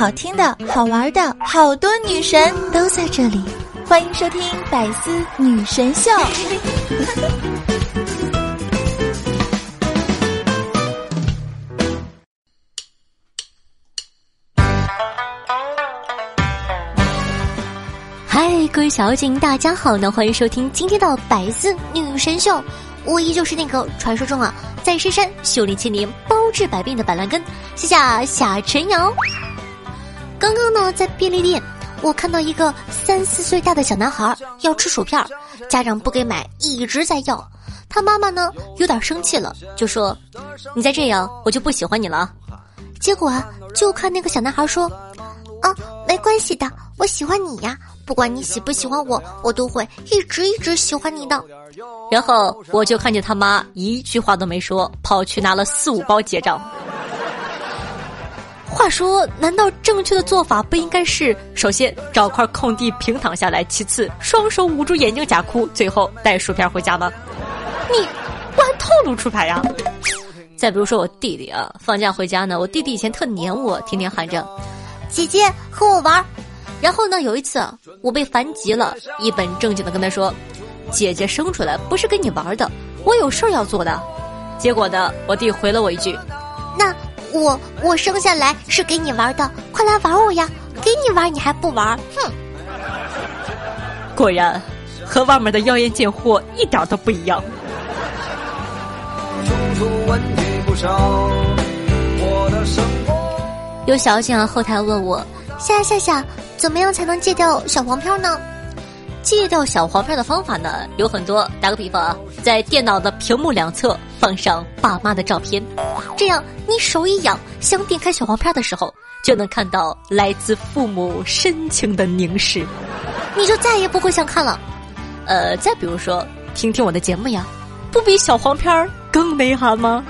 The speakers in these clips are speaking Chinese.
好听的、好玩的，好多女神都在这里，欢迎收听《百思女神秀》。嗨，各位小警，大家好呢！欢迎收听今天的《百思女神秀》，我依旧是那个传说中啊，在深山修炼千年、包治百病的板蓝根，谢谢夏晨瑶。刚刚呢，在便利店，我看到一个三四岁大的小男孩要吃薯片，家长不给买，一直在要。他妈妈呢，有点生气了，就说：“你再这样，我就不喜欢你了。”结果啊，就看那个小男孩说：“啊，没关系的，我喜欢你呀，不管你喜不喜欢我，我都会一直一直喜欢你的。”然后我就看见他妈一句话都没说，跑去拿了四五包结账。话说，难道正确的做法不应该是首先找块空地平躺下来，其次双手捂住眼睛假哭，最后带薯片回家吗？你不按套路出牌呀！再比如说我弟弟啊，放假回家呢，我弟弟以前特黏我，天天喊着“姐姐和我玩”，然后呢有一次我被烦急了，一本正经的跟他说：“姐姐生出来不是跟你玩的，我有事儿要做的。”结果呢，我弟回了我一句：“那。”我我生下来是给你玩的，快来玩我呀！给你玩你还不玩？哼！果然，和外面的妖艳贱货一点都不一样。有小姐啊后台问我：夏夏夏，怎么样才能戒掉小黄片呢？戒掉小黄片的方法呢有很多，打个比方啊，在电脑的屏幕两侧放上爸妈的照片，这样你手一痒想点开小黄片的时候，就能看到来自父母深情的凝视，你就再也不会想看了。呃，再比如说听听我的节目呀，不比小黄片更内涵吗？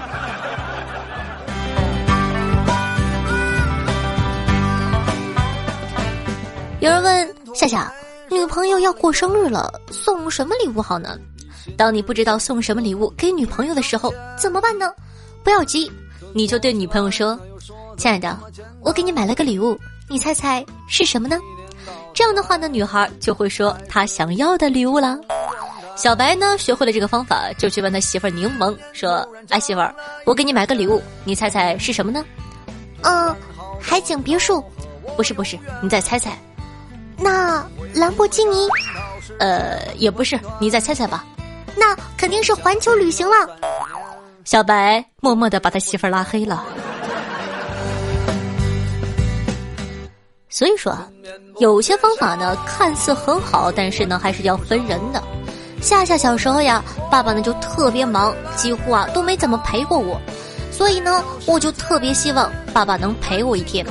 有人问夏夏。女朋友要过生日了，送什么礼物好呢？当你不知道送什么礼物给女朋友的时候，怎么办呢？不要急，你就对女朋友说：“亲爱的，我给你买了个礼物，你猜猜是什么呢？”这样的话呢，女孩就会说她想要的礼物了。小白呢，学会了这个方法，就去问他媳妇儿柠檬说：“哎，媳妇儿，我给你买个礼物，你猜猜是什么呢？”嗯，海景别墅。不是不是，你再猜猜。那兰博基尼，呃，也不是，你再猜猜吧。那肯定是环球旅行了。小白默默的把他媳妇儿拉黑了。所以说，有些方法呢看似很好，但是呢还是要分人的。夏夏小时候呀，爸爸呢就特别忙，几乎啊都没怎么陪过我，所以呢我就特别希望爸爸能陪我一天。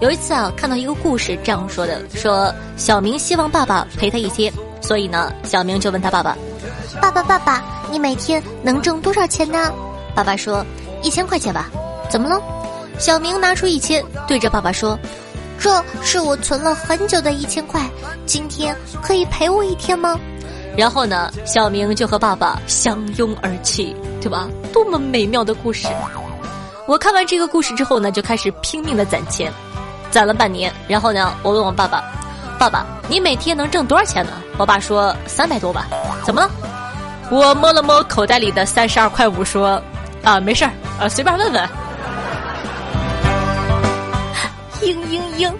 有一次啊，看到一个故事这样说的：说小明希望爸爸陪他一天，所以呢，小明就问他爸爸：“爸爸，爸爸，你每天能挣多少钱呢？”爸爸说：“一千块钱吧。”怎么了？小明拿出一千，对着爸爸说：“这是我存了很久的一千块，今天可以陪我一天吗？”然后呢，小明就和爸爸相拥而泣，对吧？多么美妙的故事！我看完这个故事之后呢，就开始拼命的攒钱。攒了半年，然后呢，我问我爸爸：“爸爸，你每天能挣多少钱呢？”我爸说：“三百多吧。”怎么了？我摸了摸口袋里的三十二块五，说：“啊，没事儿，呃，随便问问。”嘤嘤嘤，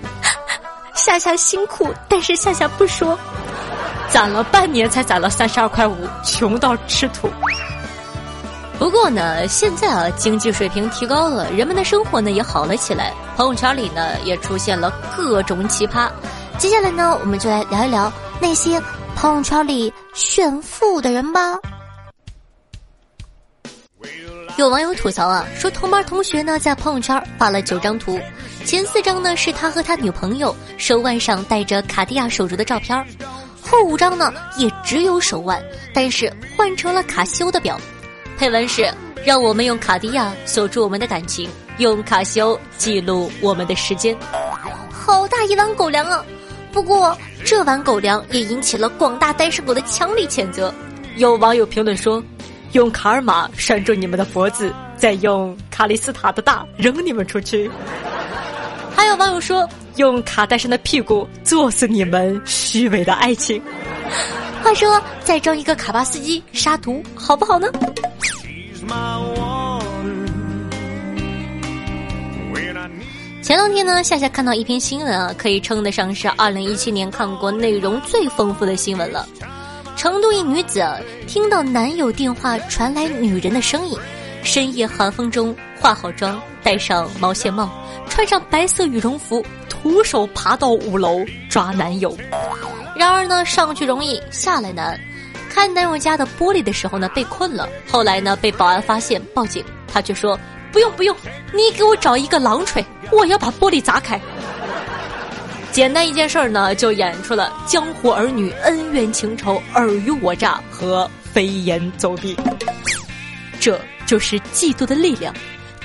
夏夏辛苦，但是夏夏不说，攒了半年才攒了三十二块五，穷到吃土。不过呢，现在啊，经济水平提高了，人们的生活呢也好了起来，朋友圈里呢也出现了各种奇葩。接下来呢，我们就来聊一聊那些朋友圈里炫富的人吧。有网友吐槽啊，说同班同学呢在朋友圈发了九张图，前四张呢是他和他女朋友手腕上戴着卡地亚手镯的照片，后五张呢也只有手腕，但是换成了卡西欧的表。配文是：让我们用卡地亚锁住我们的感情，用卡西欧记录我们的时间。好大一碗狗粮啊！不过这碗狗粮也引起了广大单身狗的强烈谴责。有网友评论说：“用卡尔玛拴住你们的脖子，再用卡利斯塔的大扔你们出去。”还有网友说，用卡戴珊的屁股作死你们虚伪的爱情。话说，再装一个卡巴斯基杀毒，好不好呢？前两天呢，夏夏看到一篇新闻啊，可以称得上是二零一七年看过内容最丰富的新闻了。成都一女子听到男友电话传来女人的声音，深夜寒风中化好妆，戴上毛线帽，穿上白色羽绒服，徒手爬到五楼抓男友。然而呢，上去容易下来难。开男友家的玻璃的时候呢，被困了。后来呢，被保安发现，报警。他却说。不用不用，你给我找一个狼锤，我要把玻璃砸开。简单一件事儿呢，就演出了江湖儿女恩怨情仇、尔虞我诈和飞檐走壁。这就是嫉妒的力量，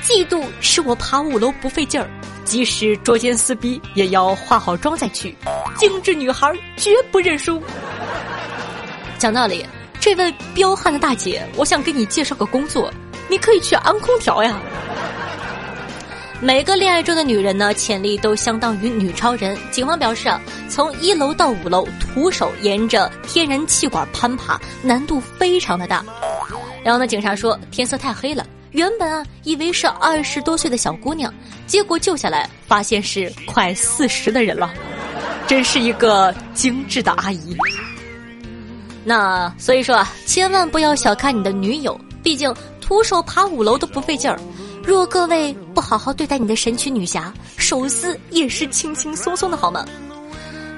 嫉妒使我爬五楼不费劲儿，即使捉奸撕逼也要化好妆再去。精致女孩绝不认输。讲道理，这位彪悍的大姐，我想给你介绍个工作。你可以去安空调呀。每个恋爱中的女人呢，潜力都相当于女超人。警方表示啊，从一楼到五楼，徒手沿着天然气管攀爬，难度非常的大。然后呢，警察说天色太黑了，原本啊以为是二十多岁的小姑娘，结果救下来发现是快四十的人了，真是一个精致的阿姨。那所以说啊，千万不要小看你的女友，毕竟。徒手爬五楼都不费劲儿，若各位不好好对待你的神奇女侠，手撕也是轻轻松松的好吗？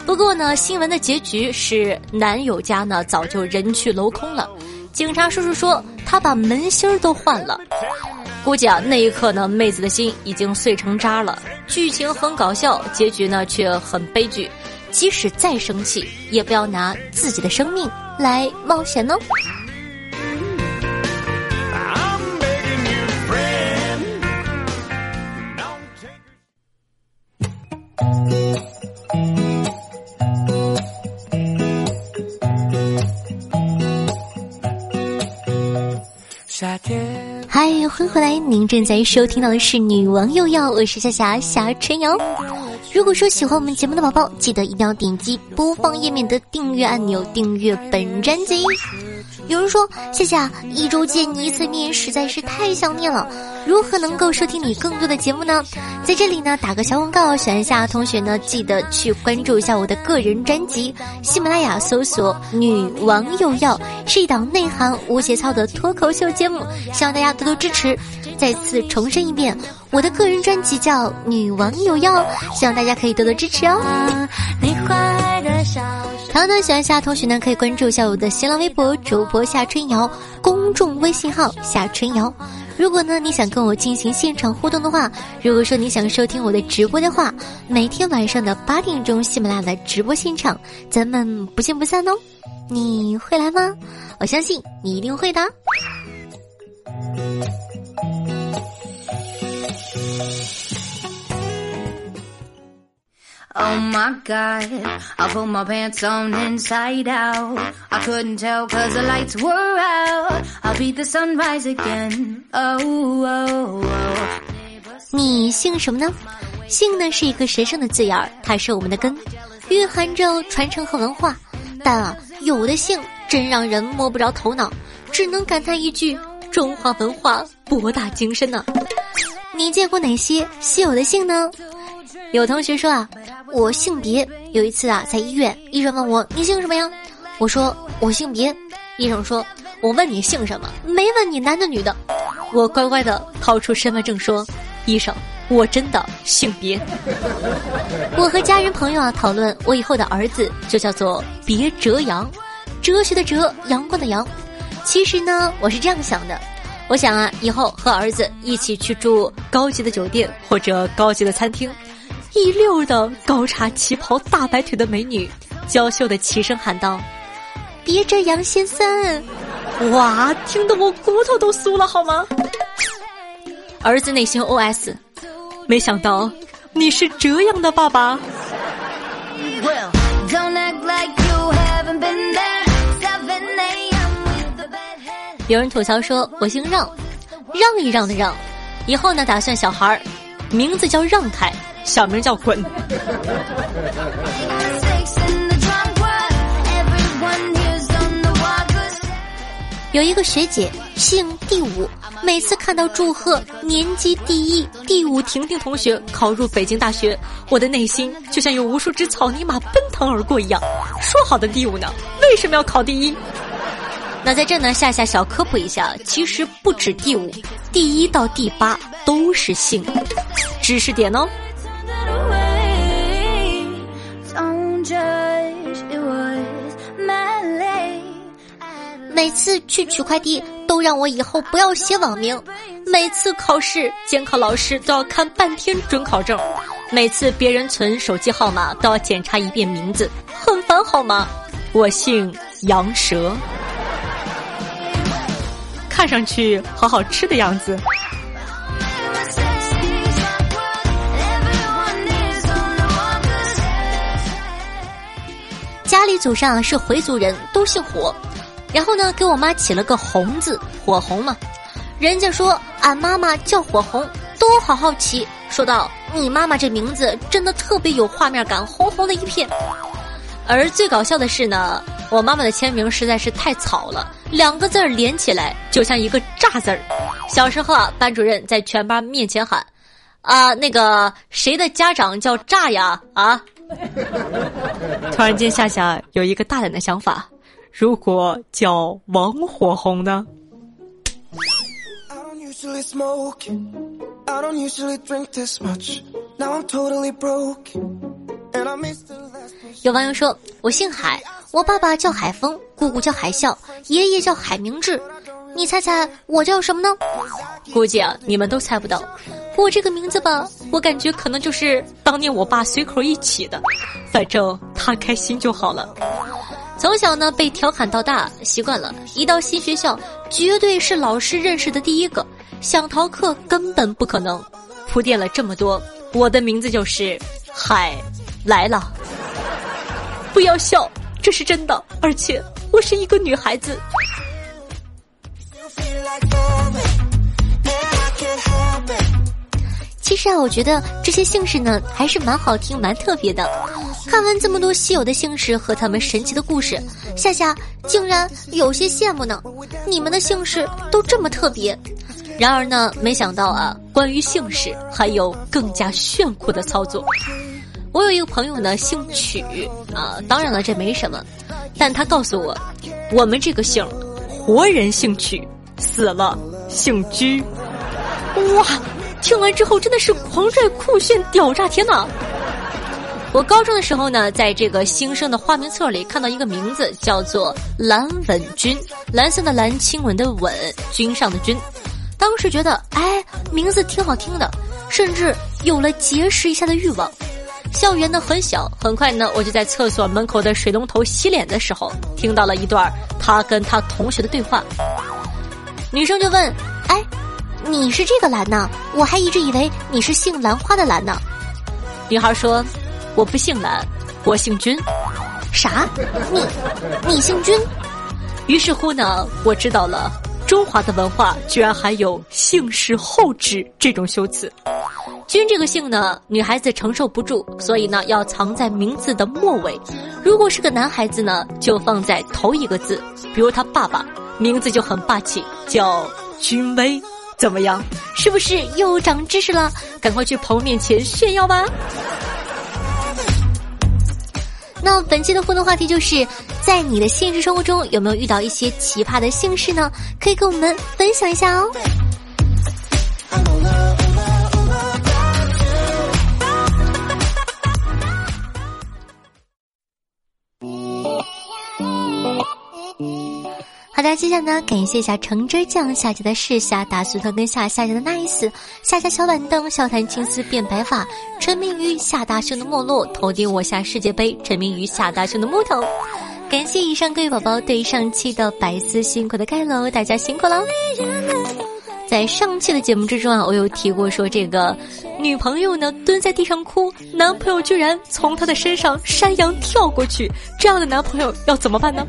不过呢，新闻的结局是男友家呢早就人去楼空了，警察叔叔说他把门芯儿都换了，估计啊那一刻呢妹子的心已经碎成渣了。剧情很搞笑，结局呢却很悲剧，即使再生气，也不要拿自己的生命来冒险呢。嗨，欢迎回来！您正在收听到的是《女王又要》，我是夏夏夏春瑶。如果说喜欢我们节目的宝宝，记得一定要点击播放页面的订阅按钮，订阅本专辑。有人说：“谢谢啊，一周见你一次面实在是太想念了，如何能够收听你更多的节目呢？”在这里呢，打个小广告，选一下同学呢，记得去关注一下我的个人专辑，喜马拉雅搜索“女王又要”，是一档内涵无节操的脱口秀节目，希望大家多多支持。再次重申一遍，我的个人专辑叫《女王有药》，希望大家可以多多支持哦。同样呢，喜欢夏同学呢，可以关注一下我的新浪微博主播夏春瑶，公众微信号夏春瑶。如果呢你想跟我进行现场互动的话，如果说你想收听我的直播的话，每天晚上的八点钟喜马拉雅的直播现场，咱们不见不散哦。你会来吗？我相信你一定会的。Oh my god, I put my pants on inside out. I couldn't tell cause the lights were out. I'll beat the sunrise again. Oh, oh, oh. 你姓什么呢？姓呢是一个神圣的字眼儿，它是我们的根，蕴含着传承和文化。但啊，有的姓真让人摸不着头脑，只能感叹一句：中华文化博大精深呢。你见过哪些稀有的姓呢？有同学说啊，我性别。有一次啊，在医院，医生问我你姓什么呀？我说我性别。医生说，我问你姓什么，没问你男的女的。我乖乖的掏出身份证说，医生，我真的性别。我和家人朋友啊讨论，我以后的儿子就叫做别哲阳，哲学的哲，阳光的阳。其实呢，我是这样想的。我想啊，以后和儿子一起去住高级的酒店或者高级的餐厅，一溜的高叉旗袍、大白腿的美女，娇羞的齐声喊道：“别这样，先生！”哇，听得我骨头都酥了，好吗？儿子内心 OS：没想到你是这样的爸爸。有人吐槽说：“我姓让，让一让的让，以后呢打算小孩儿名字叫让开，小名叫滚。有一个学姐姓第五，每次看到祝贺年级第一第五婷婷同学考入北京大学，我的内心就像有无数只草泥马奔腾而过一样。说好的第五呢？为什么要考第一？那在这呢，夏夏小科普一下，其实不止第五，第一到第八都是姓。知识点哦。每次去取快递都让我以后不要写网名，每次考试监考老师都要看半天准考证，每次别人存手机号码都要检查一遍名字，很烦好吗？我姓杨蛇，看上去好好吃的样子。家里祖上是回族人，都姓火。然后呢，给我妈起了个“红”字，火红嘛。人家说俺妈妈叫火红，都好好奇。说道：“你妈妈这名字真的特别有画面感，红红的一片。”而最搞笑的是呢，我妈妈的签名实在是太草了，两个字儿连起来就像一个“炸”字儿。小时候啊，班主任在全班面前喊：“啊，那个谁的家长叫炸呀？”啊！突然间，夏夏有一个大胆的想法。如果叫王火红呢？有网友说：“我姓海，我爸爸叫海峰，姑姑叫海啸，爷爷叫海明志。你猜猜我叫什么呢？估计啊，你们都猜不到。我这个名字吧，我感觉可能就是当年我爸随口一起的，反正他开心就好了。”从小呢被调侃到大，习惯了。一到新学校，绝对是老师认识的第一个。想逃课根本不可能。铺垫了这么多，我的名字就是海来了。不要笑，这是真的，而且我是一个女孩子。其实啊，我觉得这些姓氏呢，还是蛮好听、蛮特别的。看完这么多稀有的姓氏和他们神奇的故事，夏夏竟然有些羡慕呢。你们的姓氏都这么特别，然而呢，没想到啊，关于姓氏还有更加炫酷的操作。我有一个朋友呢，姓曲啊，当然了，这没什么，但他告诉我，我们这个姓，活人姓曲，死了姓居。哇！听完之后真的是狂拽酷炫屌炸天呐！我高中的时候呢，在这个新生的花名册里看到一个名字叫做蓝稳君，蓝色的蓝，亲吻的吻，君上的君。当时觉得哎，名字挺好听的，甚至有了结识一下的欲望。校园呢很小，很快呢，我就在厕所门口的水龙头洗脸的时候，听到了一段他跟他同学的对话。女生就问：“哎。”你是这个兰呢？我还一直以为你是姓兰花的兰呢。女孩说：“我不姓兰，我姓君。”啥？你你姓君？于是乎呢，我知道了，中华的文化居然还有姓氏后指这种修辞。君这个姓呢，女孩子承受不住，所以呢要藏在名字的末尾。如果是个男孩子呢，就放在头一个字。比如他爸爸名字就很霸气，叫君威。怎么样？是不是又长知识了？赶快去朋友面前炫耀吧！那本期的互动话题就是，在你的现实生活中有没有遇到一些奇葩的姓氏呢？可以跟我们分享一下哦。的，接下来呢，感谢一下橙汁酱下家的世下大苏头跟下下家的 nice 下家小板凳笑谈青丝变白发沉迷于夏大兄的没落头顶我下世界杯沉迷于夏大兄的木头，感谢以上各位宝宝对上期的白丝辛苦的盖楼，大家辛苦了。在上期的节目之中啊，我有提过说这个女朋友呢蹲在地上哭，男朋友居然从她的身上山羊跳过去，这样的男朋友要怎么办呢？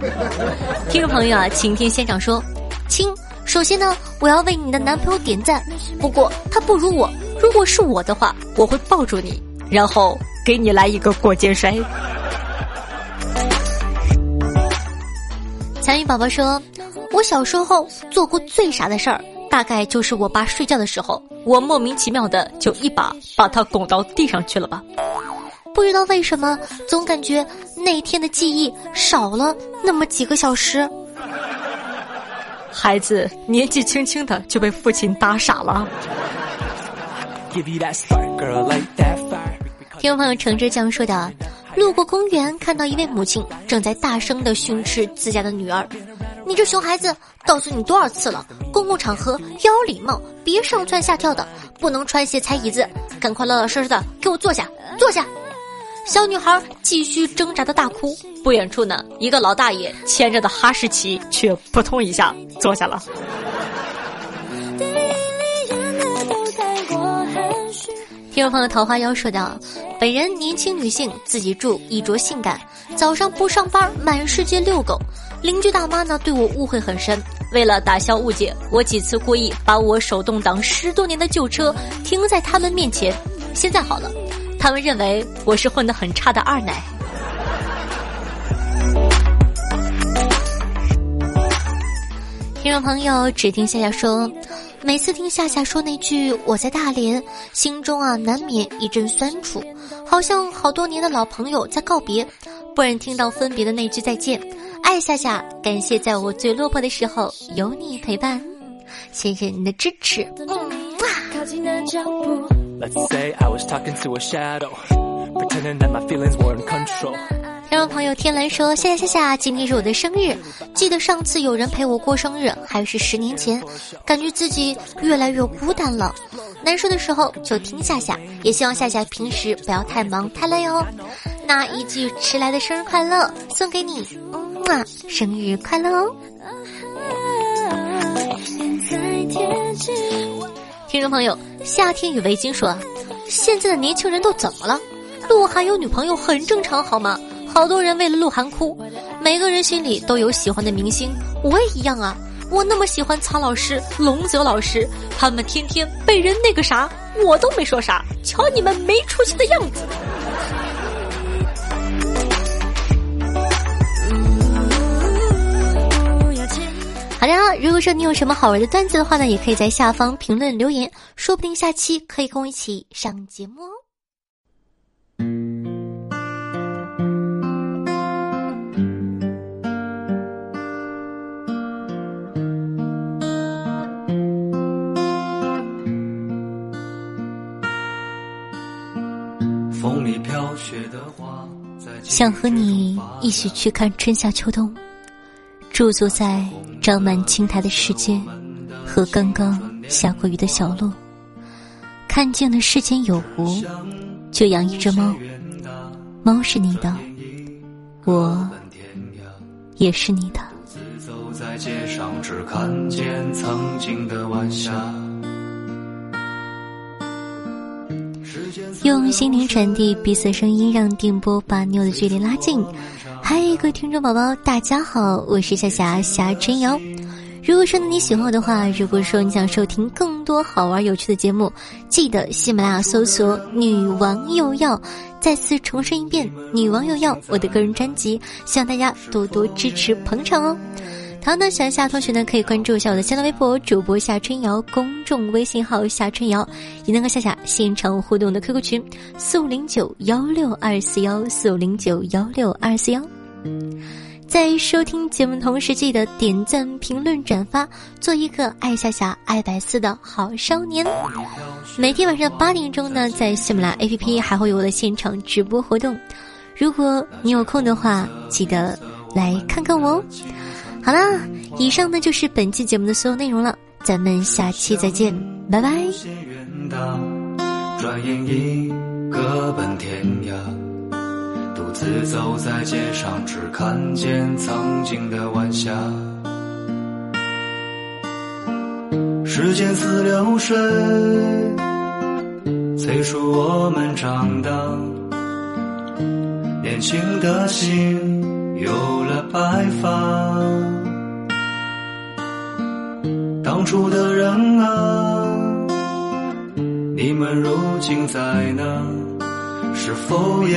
听众朋友啊，请听现场说，亲，首先呢，我要为你的男朋友点赞，不过他不如我，如果是我的话，我会抱住你，然后给你来一个过肩摔。参与宝宝说：“我小时候做过最傻的事儿，大概就是我爸睡觉的时候，我莫名其妙的就一把把他拱到地上去了吧。不知道为什么，总感觉那天的记忆少了那么几个小时。孩子年纪轻轻的就被父亲打傻了。”听众朋友橙汁酱说的。路过公园，看到一位母亲正在大声的训斥自家的女儿：“你这熊孩子，告诉你多少次了，公共场合要有礼貌，别上蹿下跳的，不能穿鞋踩椅子，赶快老老实实的给我坐下，坐下。”小女孩继续挣扎的大哭。不远处呢，一个老大爷牵着的哈士奇却扑通一下坐下了。听众朋友桃花妖说道：“本人年轻女性，自己住，衣着性感，早上不上班，满世界遛狗。邻居大妈呢对我误会很深，为了打消误解，我几次故意把我手动挡十多年的旧车停在他们面前。现在好了，他们认为我是混得很差的二奶。”听众朋友只听夏夏说。每次听夏夏说那句“我在大连”，心中啊难免一阵酸楚，好像好多年的老朋友在告别。不忍听到分别的那句再见，爱夏夏，感谢在我最落魄的时候有你陪伴，谢谢你的支持。嗯哇。听众朋友天蓝说：“夏夏夏夏，今天是我的生日。记得上次有人陪我过生日，还是十年前，感觉自己越来越孤单了。难受的时候就听夏夏，也希望夏夏平时不要太忙太累哦。那一句迟来的生日快乐送给你，嗯啊，生日快乐哦。”听众朋友夏天与围巾说：“现在的年轻人都怎么了？鹿晗有女朋友很正常，好吗？”好多人为了鹿晗哭，每个人心里都有喜欢的明星，我也一样啊！我那么喜欢曹老师、龙泽老师，他们天天被人那个啥，我都没说啥，瞧你们没出息的样子！果说你有什么好玩的段子的话呢，也可以在下方评论留言，说不定下期可以跟我一起上节目哦。风里飘雪的花想和你一起去看春夏秋冬，驻足在长满青苔的世界和刚刚下过雨的小路，看见了世间有无，就养一只猫。猫是你的，我也是你的。用心灵传递彼此声音，让电波把你我的距离拉近。各位听众宝宝，大家好，我是夏夏夏春瑶。如果说你喜欢我的话，如果说你想收听更多好玩有趣的节目，记得喜马拉雅搜索“女王又要”。再次重申一遍，“女王又要”我的个人专辑，希望大家多多支持捧场哦。好呢，喜欢夏同学呢，可以关注一下我的新浪微博主播夏春瑶，公众微信号夏春瑶，也能和夏夏现场互动的 QQ 群四五零九幺六二四幺四五零九幺六二四幺。在收听节目同时，记得点赞、评论、转发，做一个爱夏夏、爱百思的好少年。每天晚上八点钟呢，在喜马拉雅 APP 还会有我的现场直播活动，如果你有空的话，记得来看看我哦。好啦，以上呢就是本期节目的所有内容了，咱们下期再见，拜拜。转眼已各奔天涯，独自走在街上，只看见曾经的晚霞。时间似流水，催促我们长大，年轻的心有了白发。当初的人啊，你们如今在哪？是否也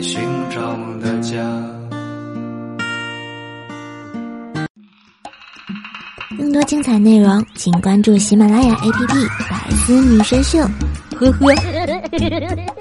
在寻找梦的家？更多精彩内容，请关注喜马拉雅 APP《百思女神秀》。呵呵。